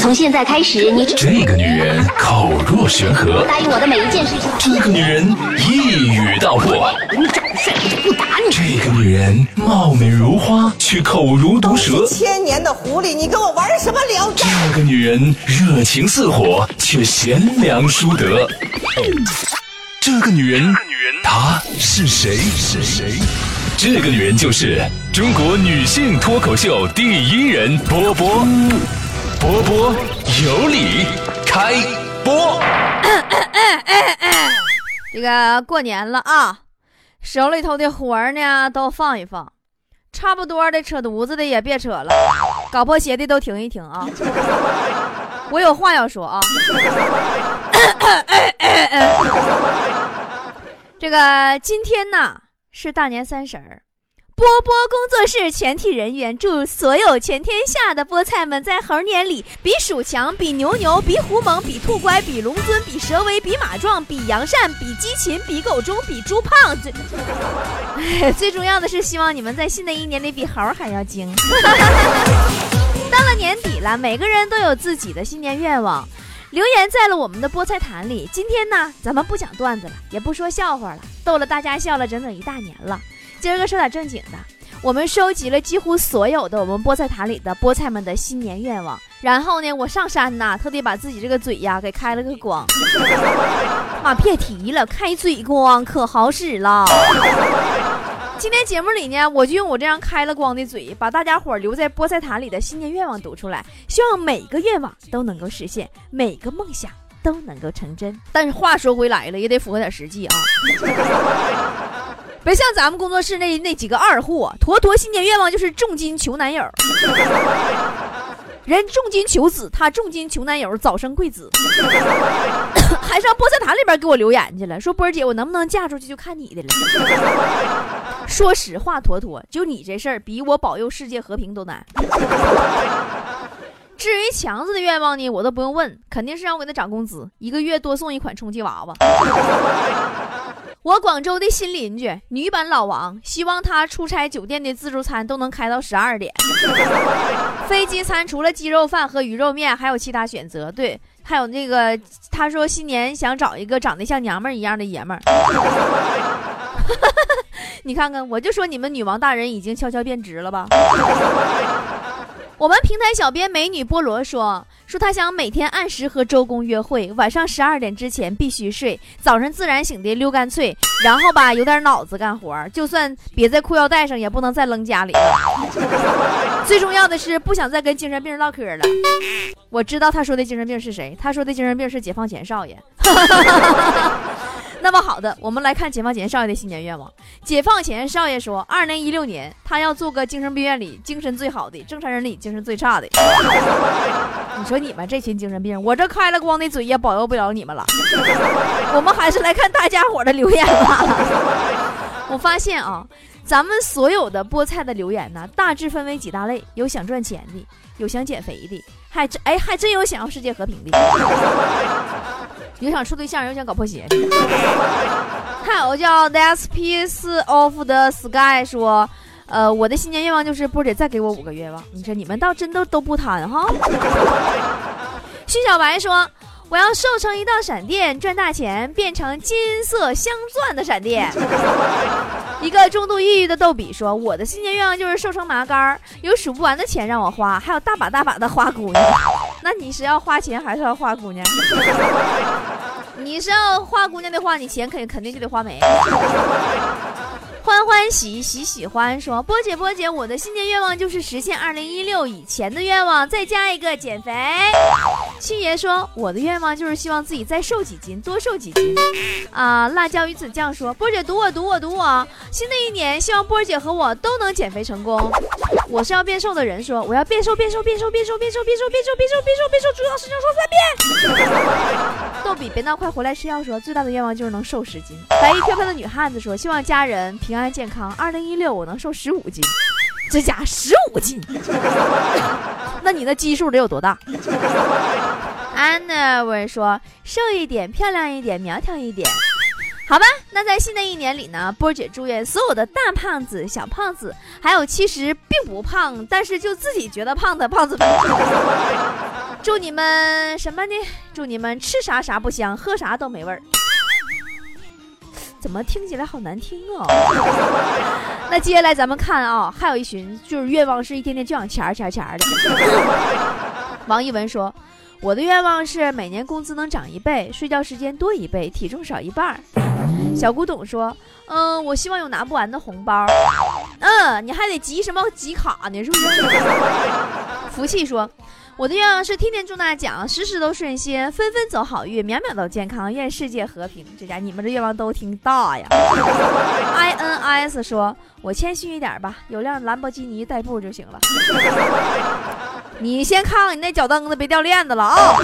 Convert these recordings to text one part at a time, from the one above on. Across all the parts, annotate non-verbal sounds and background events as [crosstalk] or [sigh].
从现在开始，你这个女人口若悬河，答应我的每一件事情。这个女人一语道破，你长得帅，我就不打你。这个女人貌美如花，却口如毒蛇。千年的狐狸，你跟我玩什么聊斋？这个女人热情似火，却贤良淑德。这个女人，她是谁？是谁？这个女人就是中国女性脱口秀第一人波波。波波有理，开播。[coughs] 这个过年了啊，手里头的活儿呢都放一放，差不多的扯犊子的也别扯了，搞破鞋的都停一停啊。[laughs] 我有话要说啊。[laughs] 这个今天呢是大年三十儿。波波工作室全体人员祝所有全天下的菠菜们在猴年里比鼠强，比牛牛，比虎猛，比兔乖，比龙尊，比蛇威，比马壮，比羊善，比鸡勤，比狗忠，比猪胖。最最重要的是，希望你们在新的一年里比猴还要精。[laughs] 到了年底了，每个人都有自己的新年愿望，留言在了我们的菠菜坛里。今天呢，咱们不讲段子了，也不说笑话了，逗了大家笑了整整一大年了。今儿个说点正经的，我们收集了几乎所有的我们菠菜坛里的菠菜们的新年愿望，然后呢，我上山呐，特地把自己这个嘴呀给开了个光。妈，[laughs] 别提了，开嘴光可好使了。今天节目里呢，我就用我这样开了光的嘴，把大家伙留在菠菜坛里的新年愿望读出来，希望每个愿望都能够实现，每个梦想都能够成真。但是话说回来了，也得符合点实际啊。[laughs] 别像咱们工作室那那几个二货，坨坨新年愿望就是重金求男友。人重金求子，他重金求男友，早生贵子。[coughs] 还上菠菜坛里边给我留言去了，说波儿姐，我能不能嫁出去就看你的了。[laughs] 说实话，坨坨，就你这事儿，比我保佑世界和平都难。至于强子的愿望呢，我都不用问，肯定是让我给他涨工资，一个月多送一款充气娃娃。我广州的新邻居女版老王，希望他出差酒店的自助餐都能开到十二点。[laughs] 飞机餐除了鸡肉饭和鱼肉面，还有其他选择。对，还有那个，他说新年想找一个长得像娘们儿一样的爷们儿。[laughs] 你看看，我就说你们女王大人已经悄悄变直了吧？[laughs] 我们平台小编美女菠萝说说她想每天按时和周公约会，晚上十二点之前必须睡，早上自然醒的溜干脆，然后吧有点脑子干活，就算别在裤腰带上也不能再扔家里。最重要的是不想再跟精神病唠嗑了。我知道他说的精神病是谁，他说的精神病是解放前少爷。[laughs] 那么好的，我们来看解放前少爷的新年愿望。解放前少爷说，二零一六年他要做个精神病院里精神最好的，正常人里精神最差的。[laughs] 你说你们这群精神病，我这开了光的嘴也保佑不了你们了。[laughs] 我们还是来看大家伙的留言吧。[laughs] 我发现啊，咱们所有的菠菜的留言呢，大致分为几大类：有想赚钱的，有想减肥的，还真哎还真有想要世界和平的。有想处对象，有想搞破鞋的，还有叫 That's Piece of the Sky 说，呃，我的新年愿望就是波姐再给我五个愿望。你说你们倒真的都不贪哈。徐小白说，我要瘦成一道闪电，赚大钱，变成金色镶钻的闪电。一个重度抑郁的逗比说，我的新年愿望就是瘦成麻杆，有数不完的钱让我花，还有大把大把的花姑娘。那你是要花钱还是要花姑娘？[laughs] 你是要花姑娘的话，你钱肯肯定就得花没。欢欢喜喜喜欢说，波姐波姐，我的新年愿望就是实现二零一六以前的愿望，再加一个减肥。七爷说，我的愿望就是希望自己再瘦几斤，多瘦几斤。啊，辣椒鱼子酱说，波姐读我读我读我，新的一年希望波姐和我都能减肥成功。我是要变瘦的人说，我要变瘦变瘦变瘦变瘦变瘦变瘦变瘦变瘦变瘦变瘦，主要事情说三遍。逗比别闹，快回来吃药说，最大的愿望就是能瘦十斤。白衣飘飘的女汉子说，希望家人平安健康。二零一六我能瘦十五斤，这家十五斤，那你那基数得有多大？安娜我说，瘦一点，漂亮一点，苗条一点。好吧，那在新的一年里呢，波姐祝愿所有的大胖子、小胖子，还有其实并不胖，但是就自己觉得胖的胖子们，[laughs] 祝你们什么呢？祝你们吃啥啥不香，喝啥都没味儿。怎么听起来好难听啊？那接下来咱们看啊，还有一群就是愿望是一天天就想钱儿钱儿钱儿的。王一文说：“我的愿望是每年工资能涨一倍，睡觉时间多一倍，体重少一半儿。”小古董说：“嗯，我希望有拿不完的红包。嗯，你还得集什么集卡呢？是不是？” [laughs] 福气说。我的愿望是天天中大奖，时时都顺心，分分走好运，秒秒都健康，愿世界和平。这家你们这愿望都挺大呀。I N I S 说：“我谦虚一点吧，有辆兰博基尼代步就行了。”你先看看你那脚蹬子别掉链子了啊。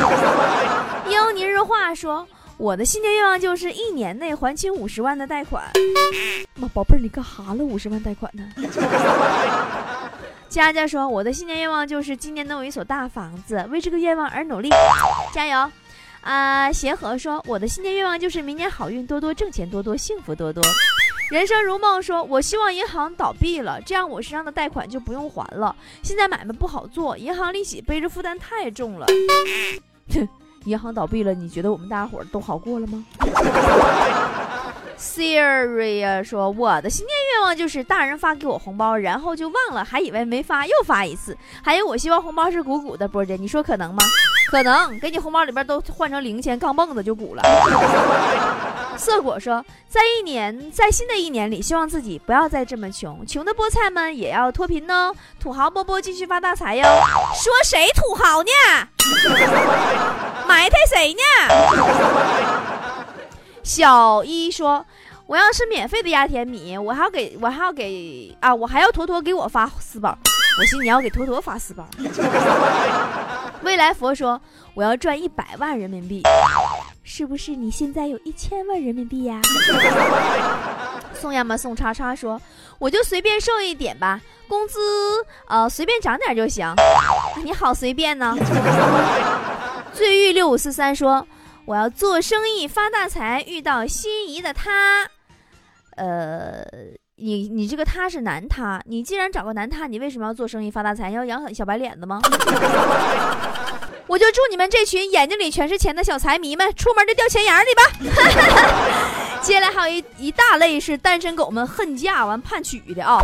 [laughs] 英尼日话说：“我的新年愿望就是一年内还清五十万的贷款。[laughs] ”妈宝贝儿，你干哈了？五十万贷款呢？[laughs] 佳佳说：“我的新年愿望就是今年能有一所大房子，为这个愿望而努力，加油！”啊，协和说：“我的新年愿望就是明年好运多多，挣钱多多，幸福多多。”人生如梦说：“我希望银行倒闭了，这样我身上的贷款就不用还了。现在买卖不好做，银行利息背着负担太重了。”哼，银行倒闭了，你觉得我们大伙儿都好过了吗？[laughs] Siri 说：“我的新年愿望就是大人发给我红包，然后就忘了，还以为没发，又发一次。还有，我希望红包是鼓鼓的。波姐，你说可能吗？可能，给你红包里边都换成零钱，钢镚子就鼓了。” [laughs] 色果说：“在一年，在新的一年里，希望自己不要再这么穷，穷的菠菜们也要脱贫哦。土豪波波继续发大财哟。”说谁土豪呢？埋汰谁呢？小一说：“我要吃免费的压甜米，我还要给我还要给啊，我还要坨坨给我发私包。我寻你要给坨坨发私包。”未来佛说：“我要赚一百万人民币，是不是你现在有一千万人民币呀？” [laughs] 宋亚嘛宋叉叉说：“我就随便瘦一点吧，工资呃随便涨点就行。”你好随便呢。醉玉六五四三说。我要做生意发大财，遇到心仪的他。呃，你你这个他是男他，你既然找个男他，你为什么要做生意发大财？要养小白脸子吗？我就祝你们这群眼睛里全是钱的小财迷们，出门就掉钱眼里吧。[laughs] 接下来还有一一大类是单身狗们恨嫁完判娶的啊。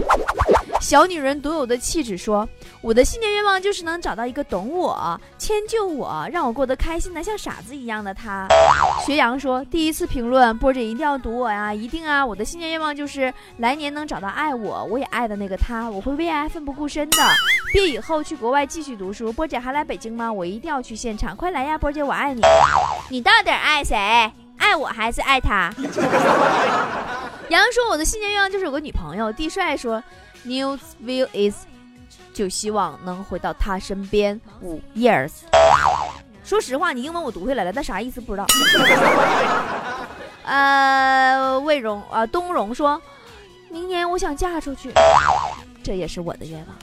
小女人独有的气质说：“我的新年愿望就是能找到一个懂我、迁就我、让我过得开心的像傻子一样的他。”学阳说：“第一次评论，波姐一定要读我呀，一定啊！我的新年愿望就是来年能找到爱我、我也爱的那个他，我会为爱奋不顾身的。毕业以后去国外继续读书。波姐还来北京吗？我一定要去现场，快来呀！波姐，我爱你。你到底爱谁？爱我还是爱他？” [laughs] 杨说：“我的新年愿望就是有个女朋友。”地帅说。News view is，就希望能回到他身边五 years。说实话，你英文我读下来了，但啥意思不知道。[laughs] 呃，魏荣啊，东荣说，明年我想嫁出去，这也是我的愿望。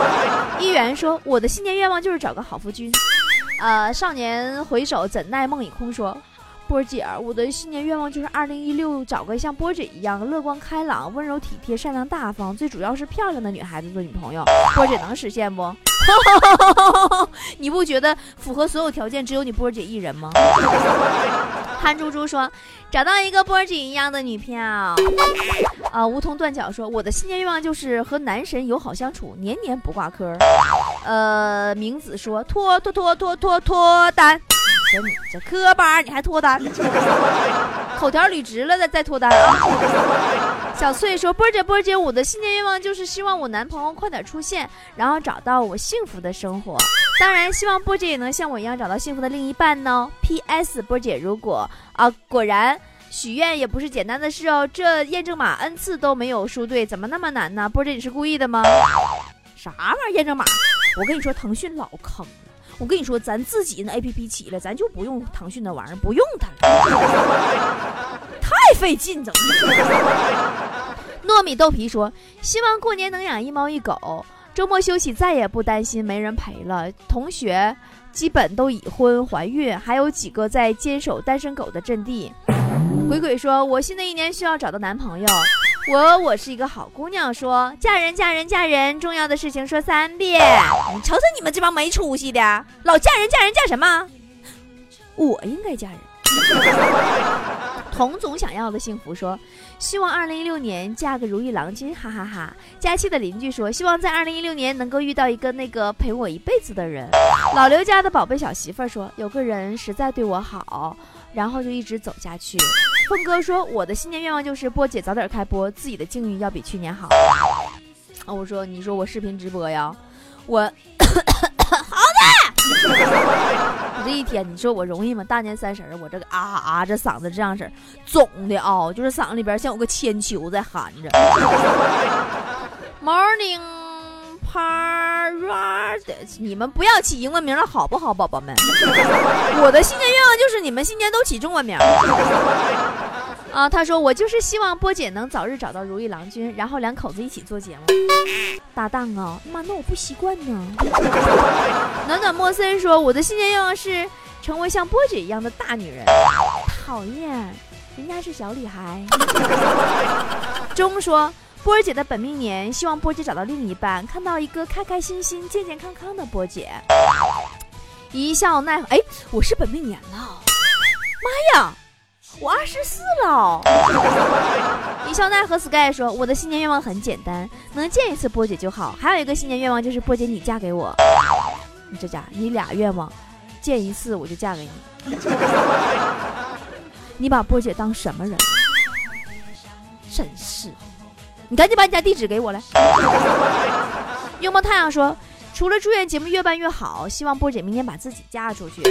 [laughs] 一元说，我的新年愿望就是找个好夫君。呃，少年回首怎奈梦已空说。波姐，我的新年愿望就是二零一六找个像波姐一样乐观开朗、温柔体贴、善良大方，最主要是漂亮的女孩子做女朋友。波姐能实现不？[laughs] 你不觉得符合所有条件只有你波姐一人吗？憨猪猪说，找到一个波姐一样的女票。啊，梧桐断脚说，我的新年愿望就是和男神友好相处，年年不挂科。呃，明子说，脱脱脱脱脱脱单。你这磕巴，你还脱单？口条捋直了再再脱单！[laughs] 小翠说：“波姐，波姐，我的新年愿望就是希望我男朋友快点出现，然后找到我幸福的生活。当然，希望波姐也能像我一样找到幸福的另一半呢。P.S. 波姐，如果啊，果然许愿也不是简单的事哦，这验证码 n 次都没有输对，怎么那么难呢？波姐，你是故意的吗？啥玩意儿验证码？我跟你说，腾讯老坑了。”我跟你说，咱自己那 A P P 起来，咱就不用腾讯那玩意儿，不用它了，[laughs] 太费劲整。糯米豆皮说：“希望过年能养一猫一狗，周末休息再也不担心没人陪了。同学基本都已婚怀孕，还有几个在坚守单身狗的阵地。”鬼鬼说：“我新的一年需要找到男朋友。”我我是一个好姑娘，说嫁人嫁人嫁人，重要的事情说三遍。你瞅瞅你们这帮没出息的，老嫁人嫁人嫁什么？我应该嫁人。[laughs] 童总想要的幸福说，希望二零一六年嫁个如意郎君，哈哈哈佳期的邻居说，希望在二零一六年能够遇到一个那个陪我一辈子的人。老刘家的宝贝小媳妇说，有个人实在对我好，然后就一直走下去。峰哥说：“我的新年愿望就是波姐早点开播，自己的境遇要比去年好。”啊，我说：“你说我视频直播呀，我 [coughs] 好的。我这一天，你说我容易吗？大年三十我这个啊啊，这嗓子这样式儿，肿的啊，就是嗓子里边像有个铅球在含着。Morning parade，你们不要起英文名了，好不好，宝宝们？我的新年愿望就是你们新年都起中文名。啊，他说我就是希望波姐能早日找到如意郎君，然后两口子一起做节目。搭档啊，妈，那我不习惯呢。暖暖莫森说，我的新年愿望是成为像波姐一样的大女人。讨厌，人家是小女孩。钟说，波儿姐的本命年，希望波姐找到另一半，看到一个开开心心、健健康康的波姐。一笑奈何，哎，我是本命年了，妈呀！我二十四了。[laughs] 李笑奈和 sky 说：“我的新年愿望很简单，能见一次波姐就好。还有一个新年愿望就是波姐你嫁给我。[laughs] 你这家你俩愿望，见一次我就嫁给你。[laughs] 你把波姐当什么人？真是！你赶紧把你家地址给我来。”拥抱太阳说。除了祝愿节目越办越好，希望波姐明年把自己嫁出去。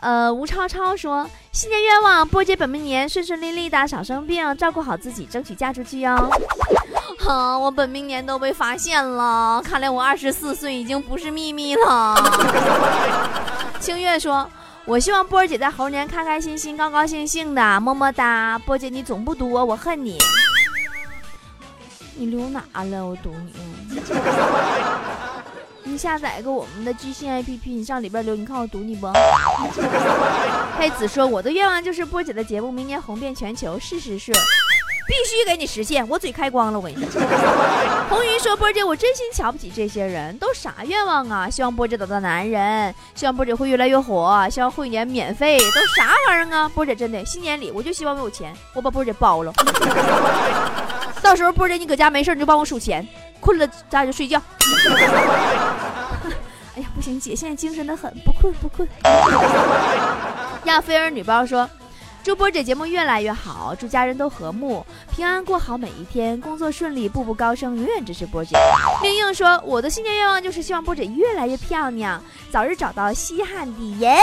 呃，吴超超说新年愿望，波姐本命年顺顺利利的，少生病，照顾好自己，争取嫁出去哟。哈，我本命年都被发现了，看来我二十四岁已经不是秘密了。清月说，我希望波儿姐在猴年开开心心、高高兴兴的，么么哒。波姐你总不读我，我恨你。你留哪了？我读你。你下载个我们的居信 APP，你上里边留，你看我读你不？[laughs] 黑子说：“我的愿望就是波姐的节目明年红遍全球，事实是，必须给你实现。”我嘴开光了，我跟你说。[laughs] 红云说：“波姐，我真心瞧不起这些人，都啥愿望啊？希望波姐找到男人，希望波姐会越来越火，希望会员免费，都啥玩意儿啊？波姐真的，新年里我就希望我有钱，我把波姐包了。[laughs] 到时候波姐你搁家没事你就帮我数钱，困了咱俩就睡觉。”哎呀，不行，姐现在精神的很，不困不困。[laughs] 亚菲儿女包说：“祝波姐节目越来越好，祝家人都和睦平安，过好每一天，工作顺利，步步高升，永远支持波姐。”明硬说：“我的新年愿望就是希望波姐越来越漂亮，早日找到稀罕的人。”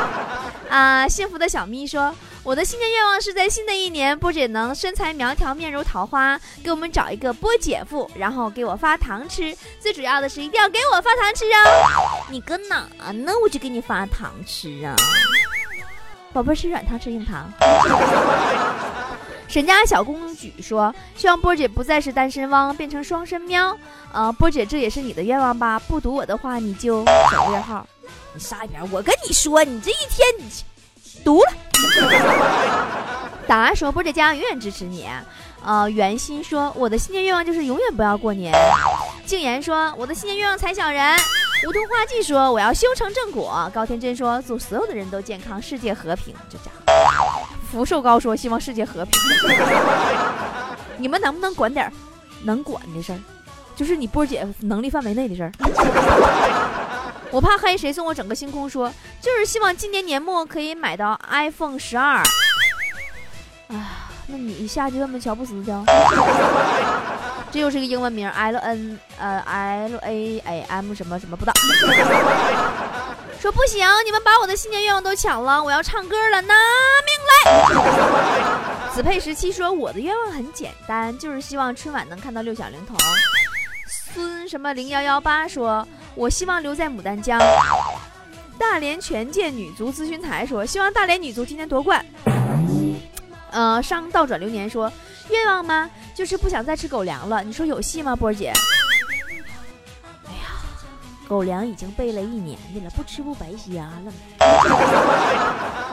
[laughs] 啊，幸福的小咪说。我的新年愿望是在新的一年，波姐能身材苗条，面如桃花，给我们找一个波姐夫，然后给我发糖吃。最主要的是一定要给我发糖吃啊！你搁哪呢？我就给你发糖吃啊！宝贝吃软糖吃硬糖。沈家小公举说：“希望波姐不再是单身汪，变成双身喵。”呃，波姐这也是你的愿望吧？不读我的话，你就省略号。你撒一边！我跟你说，你这一天你。读了，档案说波姐家永远支持你。呃，袁心说我的新年愿望就是永远不要过年。静言说我的新年愿望踩小人。梧桐花季说我要修成正果。高天真说祝所有的人都健康，世界和平。就这家伙，福寿高说希望世界和平。[laughs] 你们能不能管点能管的事儿？就是你波姐能力范围内的事儿。我怕黑，谁送我整个星空？说就是希望今年年末可以买到 iPhone 十二。哎，那你下去问问乔布斯去。这又是个英文名，L N 呃 L A A M 什么什么不知道。说不行，你们把我的新年愿望都抢了，我要唱歌了，拿命来！子佩十七说我的愿望很简单，就是希望春晚能看到六小龄童。孙什么零幺幺八说。我希望留在牡丹江。大连权健女足咨询台说，希望大连女足今天夺冠。[coughs] 呃，商倒转流年说，愿望吗？就是不想再吃狗粮了。你说有戏吗，波儿姐？哎呀，狗粮已经备了一年的了，不吃不白瞎了。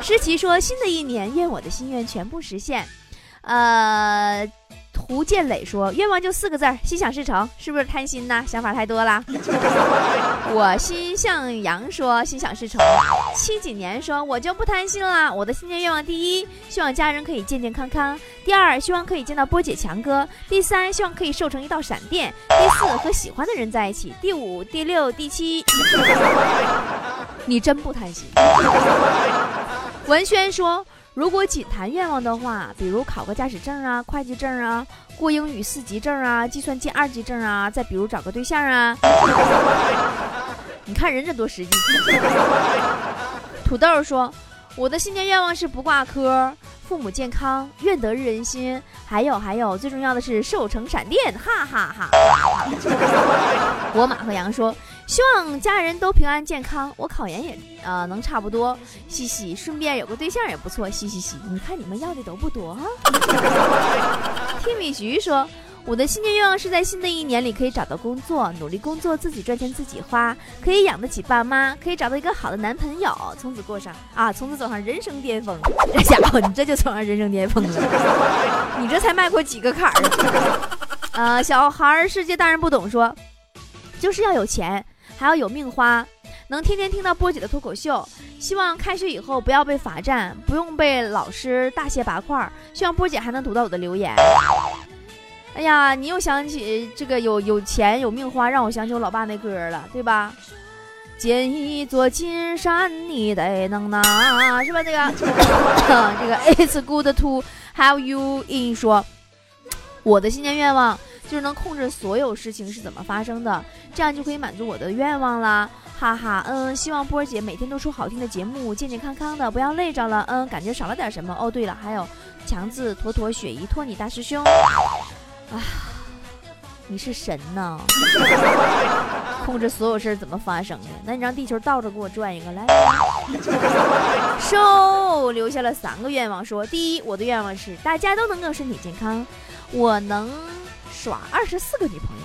诗琪说，新的一年，愿我的心愿全部实现。呃。胡建磊说：“愿望就四个字儿，心想事成，是不是贪心呐？想法太多了。[laughs] ”我心向阳说：“心想事成。”七几年说：“我就不贪心了，我的新年愿望第一，希望家人可以健健康康；第二，希望可以见到波姐强哥；第三，希望可以瘦成一道闪电；第四，和喜欢的人在一起；第五、第六、第七。”你真不贪心。文轩说。如果仅谈愿望的话，比如考个驾驶证啊、会计证啊、过英语四级证啊、计算机二级证啊，再比如找个对象啊，[laughs] 你看人这多实际。土豆说：“我的新年愿望是不挂科，父母健康，愿得人心，还有还有，最重要的是瘦成闪电，哈哈哈。[laughs] ”我马和羊说。希望家人都平安健康，我考研也呃能差不多，嘻嘻，顺便有个对象也不错，嘻嘻嘻。你看你们要的都不多啊。[laughs] 听米菊说，我的新年愿望是在新的一年里可以找到工作，努力工作，自己赚钱自己花，可以养得起爸妈，可以找到一个好的男朋友，从此过上啊，从此走上人生巅峰。这家伙，你这就走上人生巅峰了，你这才迈过几个坎儿？[laughs] 呃，小孩世界大人不懂说，就是要有钱。还要有命花，能天天听到波姐的脱口秀。希望开学以后不要被罚站，不用被老师大卸八块。希望波姐还能读到我的留言。哎呀，你又想起这个有有钱有命花，让我想起我老爸那歌了，对吧？建一座金山，你得能拿，是吧？这个 [coughs] 这个 It's good to have you in 说，我的新年愿望。就是能控制所有事情是怎么发生的，这样就可以满足我的愿望啦，哈哈，嗯，希望波儿姐每天都出好听的节目，健健康康的，不要累着了，嗯，感觉少了点什么。哦，对了，还有强子、妥妥、雪姨、托尼大师兄，啊，你是神呐，[laughs] 控制所有事儿怎么发生的？那你让地球倒着给我转一个来。[laughs] 收留下了三个愿望，说第一，我的愿望是大家都能够身体健康，我能。耍二十四个女朋友，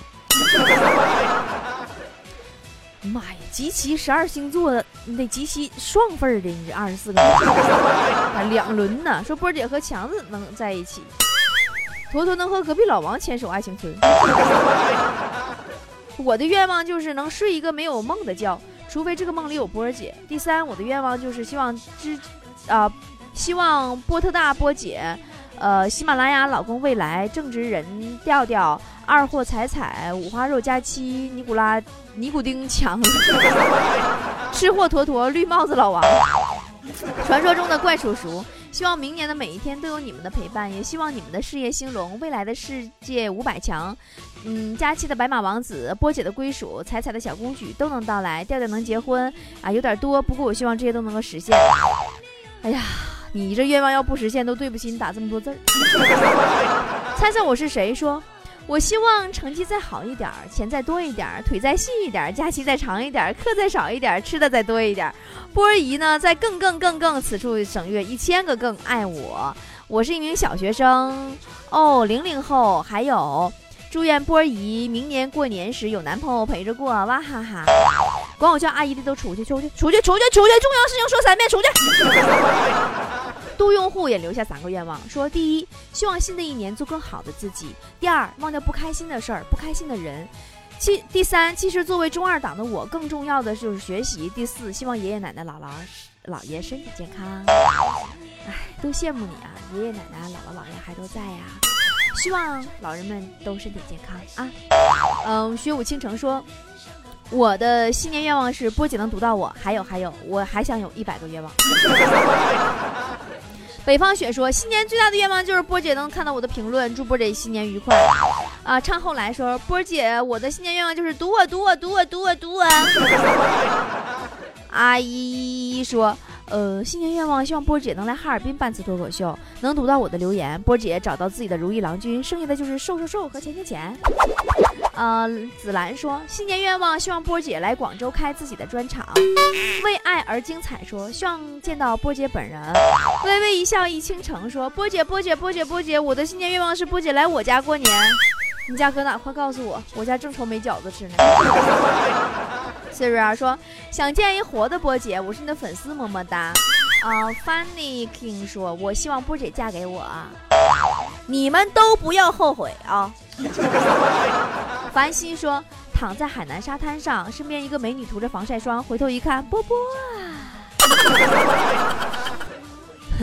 妈呀！集齐十二星座的，你得集齐双份的，你这二十四个，两轮呢。说波姐和强子能在一起，坨坨能和隔壁老王牵手爱情村。我的愿望就是能睡一个没有梦的觉，除非这个梦里有波姐。第三，我的愿望就是希望之啊，希望波特大波姐。呃，喜马拉雅老公未来正直人调调二货彩彩五花肉佳期尼古拉尼古丁强 [laughs] 吃货坨坨绿帽子老王，传说中的怪叔叔。希望明年的每一天都有你们的陪伴，也希望你们的事业兴隆，未来的世界五百强。嗯，佳期的白马王子，波姐的归属，彩彩的小公举都能到来，调调能结婚啊，有点多，不过我希望这些都能够实现。哎呀。你这愿望要不实现，都对不起你打这么多字儿。[laughs] 猜猜我是谁？说，我希望成绩再好一点，钱再多一点，腿再细一点，假期再长一点，课再少一点，吃的再多一点。波儿姨呢，在更更更更此处省略一千个更爱我。我是一名小学生哦，零零后。还有，祝愿波姨明年过年时有男朋友陪着过，哇哈哈。管我叫阿姨的都出去，出去，出去，出去，出去！重要事情说三遍，出去。杜用户也留下三个愿望，说：第一，希望新的一年做更好的自己；第二，忘掉不开心的事儿、不开心的人；其第三，其实作为中二党的我，更重要的就是学习；第四，希望爷爷奶奶、姥姥、姥爷身体健康。哎，都羡慕你啊！爷爷奶奶、姥姥、姥爷还都在呀。希望老人们都身体健康啊。嗯，学武倾城说，我的新年愿望是波姐能读到我，还有还有，我还想有一百个愿望。[laughs] 北方雪说：“新年最大的愿望就是波姐能看到我的评论，祝波姐新年愉快。”啊，唱后来说：“波姐，我的新年愿望就是读我，读我，读我，读我，读我。[laughs] ”阿姨说：“呃，新年愿望希望波姐能来哈尔滨办次脱口秀，能读到我的留言，波姐找到自己的如意郎君，剩下的就是瘦瘦瘦和钱钱钱。”呃，紫兰说新年愿望，希望波姐来广州开自己的专场。为爱而精彩说希望见到波姐本人。微微一笑一倾城说波姐波姐波姐波姐，我的新年愿望是波姐来我家过年。你家搁哪？快告诉我，我家正愁没饺子吃呢。[laughs] Siri 说想见一活的波姐，我是你的粉丝，么么哒。啊，Funny King 说，我希望波姐嫁给我啊。你们都不要后悔啊！[laughs] 凡心说，躺在海南沙滩上，身边一个美女涂着防晒霜，回头一看，波波啊！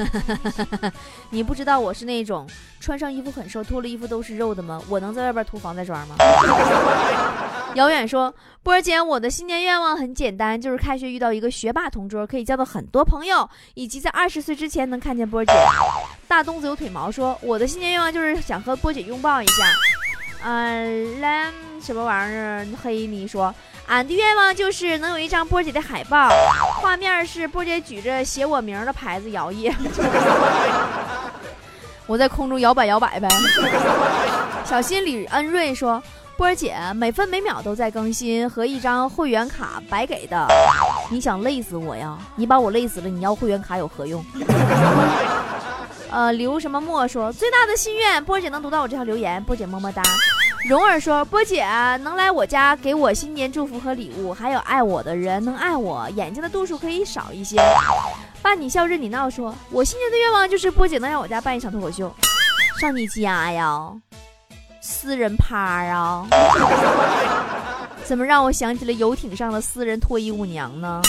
[laughs] 你不知道我是那种穿上衣服很瘦，脱了衣服都是肉的吗？我能在外边涂防晒霜吗？[laughs] 遥远说，波儿姐，我的新年愿望很简单，就是开学遇到一个学霸同桌，可以交到很多朋友，以及在二十岁之前能看见波儿姐。大东子有腿毛说，我的新年愿望就是想和波姐拥抱一下。嗯，蓝什么玩意儿？黑你说。俺的愿望就是能有一张波姐的海报，画面是波姐举着写我名的牌子摇曳，[laughs] 我在空中摇摆摇摆呗。小心李恩瑞说：“波姐每分每秒都在更新，和一张会员卡白给的，你想累死我呀？你把我累死了，你要会员卡有何用？” [laughs] 呃，刘什么墨说：“最大的心愿，波姐能读到我这条留言，波姐么么哒。”蓉儿说：“波姐能来我家给我新年祝福和礼物，还有爱我的人能爱我，眼睛的度数可以少一些。”伴你笑任你闹说：“我新年的愿望就是波姐能来我家办一场脱口秀，上你家呀，私人趴啊，怎么让我想起了游艇上的私人脱衣舞娘呢？”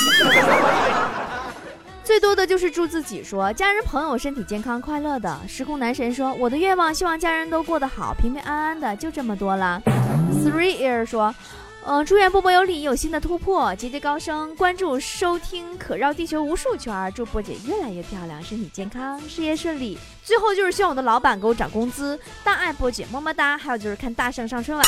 最多的就是祝自己说家人朋友身体健康快乐的。时空男神说我的愿望希望家人都过得好平平安安的就这么多了。Three Ear 说，嗯，祝愿波波有理有新的突破，节节高升。关注收听可绕地球无数圈，祝波姐越来越漂亮，身体健康，事业顺利。最后就是希望我的老板给我涨工资，大爱波姐么么哒。还有就是看大圣上春晚。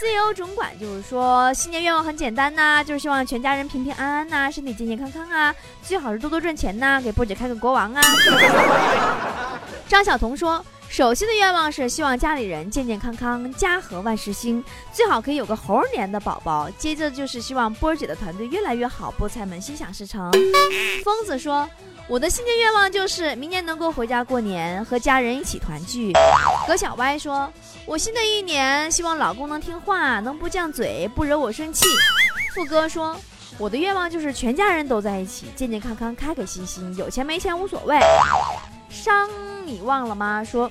CEO 总管就是说，新年愿望很简单呐，就是希望全家人平平安安呐，身体健健康康啊，最好是多多赚钱呐，给波姐开个国王啊。[laughs] 张晓彤说，首先的愿望是希望家里人健健康康，家和万事兴，最好可以有个猴儿年的宝宝。接着就是希望波儿姐的团队越来越好，菠菜们心想事成。疯子说。我的新年愿望就是明年能够回家过年，和家人一起团聚。葛小歪说：“我新的一年希望老公能听话，能不犟嘴，不惹我生气。”富哥说：“我的愿望就是全家人都在一起，健健康康，开开心心，有钱没钱无所谓。”伤你忘了吗？说：“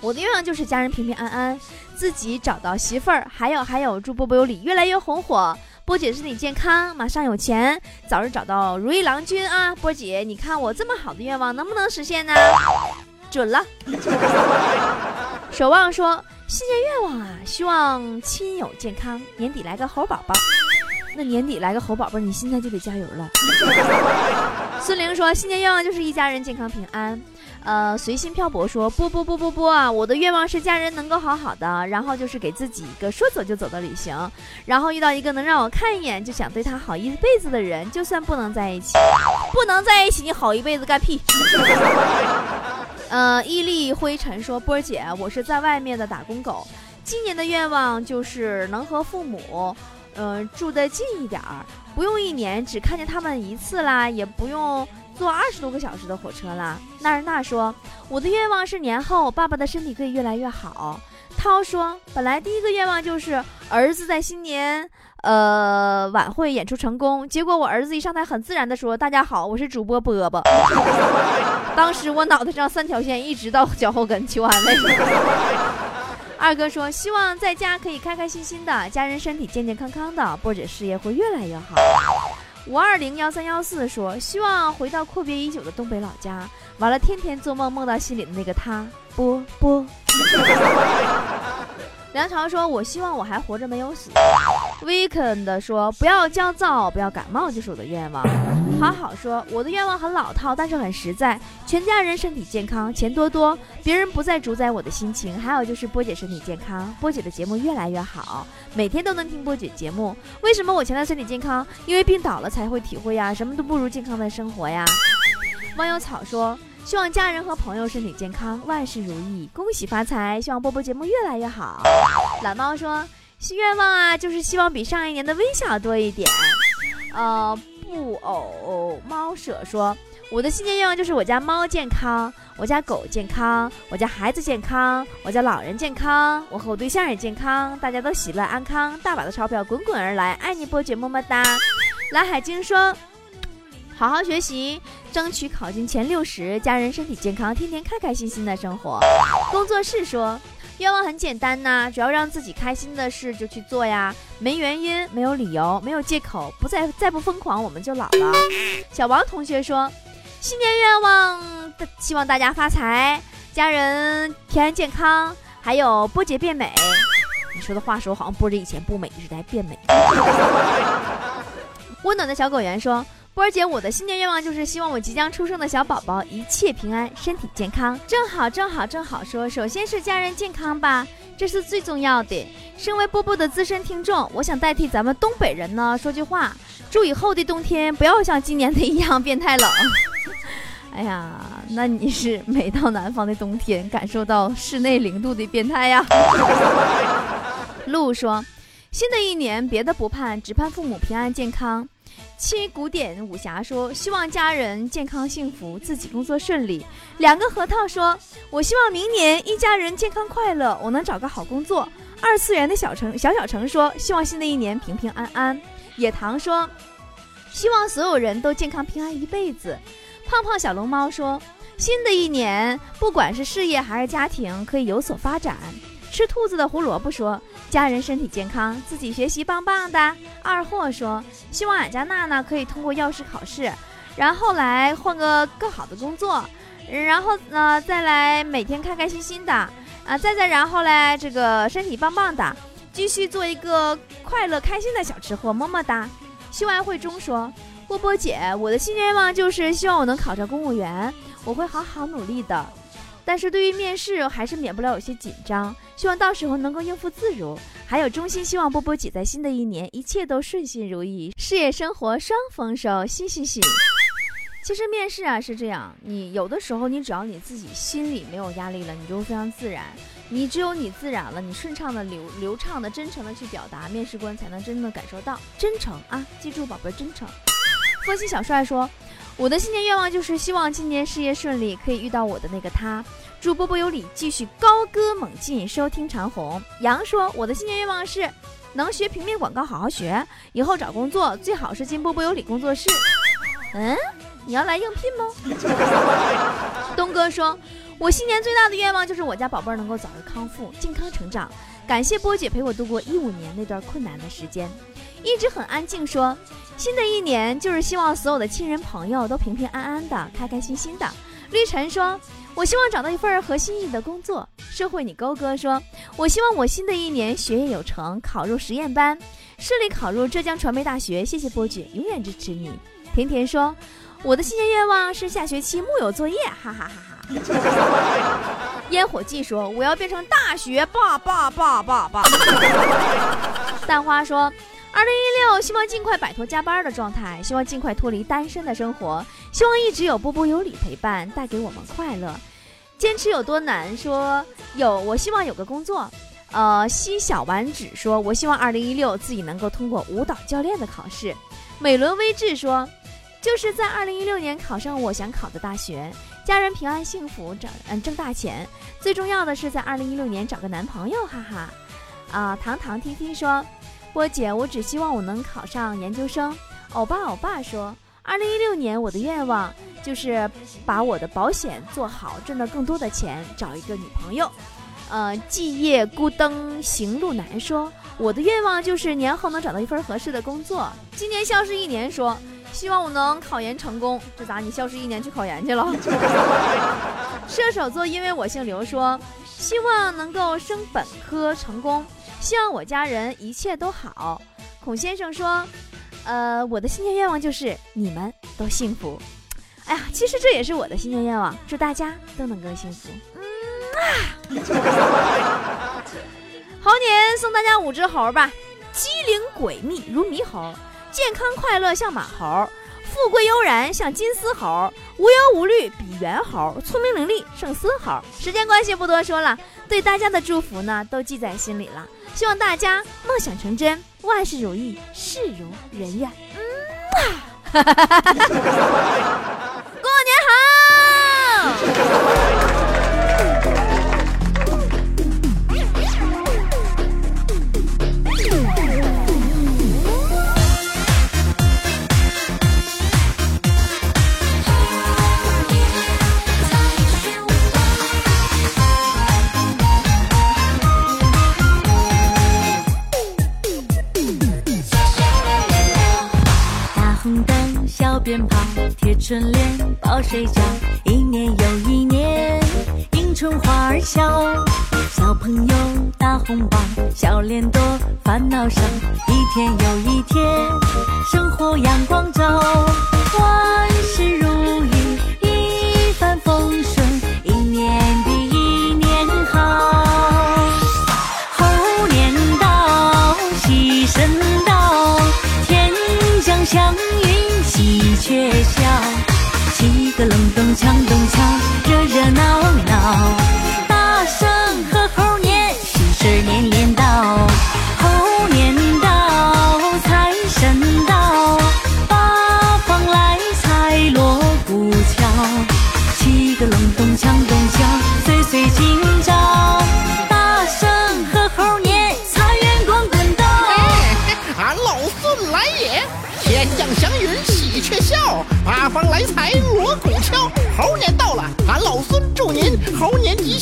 我的愿望就是家人平平安安，自己找到媳妇儿，还有还有，祝波波有理越来越红火。”波姐身体健康，马上有钱，早日找到如意郎君啊！波姐，你看我这么好的愿望能不能实现呢？准了。守望说新年愿望啊，希望亲友健康，年底来个猴宝宝。那年底来个猴宝宝，你现在就得加油了。孙玲说新年愿望就是一家人健康平安。呃，随心漂泊说不不不不不啊！我的愿望是家人能够好好的，然后就是给自己一个说走就走的旅行，然后遇到一个能让我看一眼就想对他好一辈子的人，就算不能在一起，不能在一起，你好一辈子干屁！呃，伊利灰尘说波儿姐，我是在外面的打工狗，今年的愿望就是能和父母，嗯，住得近一点儿，不用一年只看见他们一次啦，也不用。坐二十多个小时的火车了。纳日娜说：“我的愿望是年后爸爸的身体可以越来越好。”涛说：“本来第一个愿望就是儿子在新年呃晚会演出成功，结果我儿子一上台很自然的说：‘大家好，我是主播波波。[laughs] ’当时我脑袋上三条线一直到脚后跟，求安慰。”二哥说：“希望在家可以开开心心的，家人身体健健康康的，波姐事业会越来越好。”五二零幺三幺四说：“希望回到阔别已久的东北老家，完了天天做梦梦到心里的那个他。”波波。[laughs] 梁朝说：“我希望我还活着，没有死。” Weekend 说：“不要焦躁，不要感冒，就是我的愿望。”好好说：“我的愿望很老套，但是很实在，全家人身体健康，钱多多，别人不再主宰我的心情。还有就是波姐身体健康，波姐的节目越来越好，每天都能听波姐节目。为什么我强调身体健康？因为病倒了才会体会呀，什么都不如健康的生活呀。”网友草说。希望家人和朋友身体健康，万事如意，恭喜发财。希望波波节目越来越好。懒猫说：“新愿望啊，就是希望比上一年的微笑多一点。”呃，布偶猫舍说：“我的新年愿望就是我家猫健康，我家狗健康，我家孩子健康，我家老人健康，我和我对象也健康，大家都喜乐安康，大把的钞票滚滚而来。爱你波姐么么哒。”蓝海晶说。好好学习，争取考进前六十，家人身体健康，天天开开心心的生活。工作室说，愿望很简单呐，只要让自己开心的事就去做呀，没原因，没有理由，没有借口，不再再不疯狂，我们就老了。小王同学说，新年愿望，希望大家发财，家人平安健康，还有波姐变美。你说的话说好像波姐以前不美一直在变美。温暖的小狗园说：“波儿姐，我的新年愿望就是希望我即将出生的小宝宝一切平安，身体健康。正好，正好，正好说，首先是家人健康吧，这是最重要的。身为波波的资深听众，我想代替咱们东北人呢说句话：祝以后的。冬天不要像今年的。一样变太冷。哎呀，那你是每到南方的。冬天感受到室内零度的。变态呀？”路说。新的。一年，别的。不盼，只盼父母平安健康。七古典武侠说，希望家人健康幸福，自己工作顺利。两个核桃说，我希望明年一家人健康快乐，我能找个好工作。二次元的小城小小城说，希望新的一年平平安安。野糖说，希望所有人都健康平安一辈子。胖胖小龙猫说，新的一年，不管是事业还是家庭，可以有所发展。吃兔子的胡萝卜说：“家人身体健康，自己学习棒棒的。”二货说：“希望俺家娜娜可以通过药师考试，然后来换个更好的工作，然后呢再来每天开开心心的啊，再再然后嘞这个身体棒棒的，继续做一个快乐开心的小吃货。”么么哒。秀爱会中说：“波波姐，我的新愿望就是希望我能考上公务员，我会好好努力的。”但是对于面试还是免不了有些紧张，希望到时候能够应付自如。还有衷心希望波波姐在新的一年一切都顺心如意，事业生活双丰收。嘻嘻嘻。其实面试啊是这样，你有的时候你只要你自己心里没有压力了，你就会非常自然。你只有你自然了，你顺畅的流流畅的真诚的去表达，面试官才能真的感受到真诚啊！记住宝贝，真诚。风心小帅说。我的新年愿望就是希望今年事业顺利，可以遇到我的那个他。祝波波有理继续高歌猛进，收听长虹。杨说：“我的新年愿望是能学平面广告，好好学，以后找工作最好是进波波有理工作室。”嗯，你要来应聘吗？[laughs] 东哥说：“我新年最大的愿望就是我家宝贝儿能够早日康复，健康成长。感谢波姐陪我度过一五年那段困难的时间。”一直很安静说。新的一年就是希望所有的亲人朋友都平平安安的、开开心心的。绿晨说：“我希望找到一份合心意的工作。”社会你勾哥说：“我希望我新的一年学业有成，考入实验班，顺利考入浙江传媒大学。”谢谢波姐，永远支持你。甜甜说：“我的新年愿望是下学期木有作业。”哈哈哈哈。[laughs] 烟火季说：“我要变成大学霸霸霸霸霸。[laughs] ”蛋花说。二零一六，希望尽快摆脱加班的状态，希望尽快脱离单身的生活，希望一直有波波有理陪伴，带给我们快乐。坚持有多难？说有，我希望有个工作。呃，西小丸子说，我希望二零一六自己能够通过舞蹈教练的考试。美伦微智说，就是在二零一六年考上我想考的大学，家人平安幸福，挣嗯挣大钱。最重要的是在二零一六年找个男朋友，哈哈。啊，糖糖 T T 说。波姐，我只希望我能考上研究生。欧巴，欧巴说，二零一六年我的愿望就是把我的保险做好，挣到更多的钱，找一个女朋友。呃，寂夜孤灯行路难说，我的愿望就是年后能找到一份合适的工作。今年消失一年说，希望我能考研成功。这咋？你消失一年去考研去了？[laughs] 射手座，因为我姓刘说，希望能够升本科成功。希望我家人一切都好。孔先生说：“呃，我的新年愿望就是你们都幸福。哎呀，其实这也是我的新年愿望，祝大家都能更幸福。嗯啊，猴年送大家五只猴吧，机灵诡秘如猕猴，健康快乐像马猴，富贵悠然像金丝猴，无忧无虑比猿猴，聪明伶俐胜孙猴。时间关系不多说了，对大家的祝福呢都记在心里了。希望大家梦想成真，万事如意，事如人愿。嗯，[laughs] 过年好。贴春联，包水饺，一年又一年，迎春花儿笑，小朋友大红包，笑脸多，烦恼少，一天又一天，生活阳光照，万事如。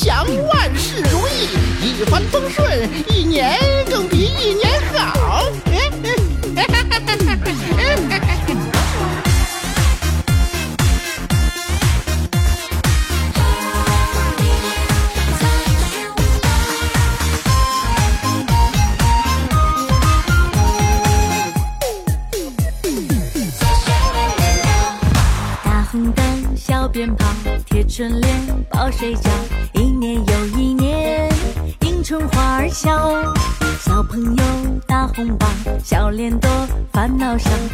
祥万事如意一帆风顺一年想。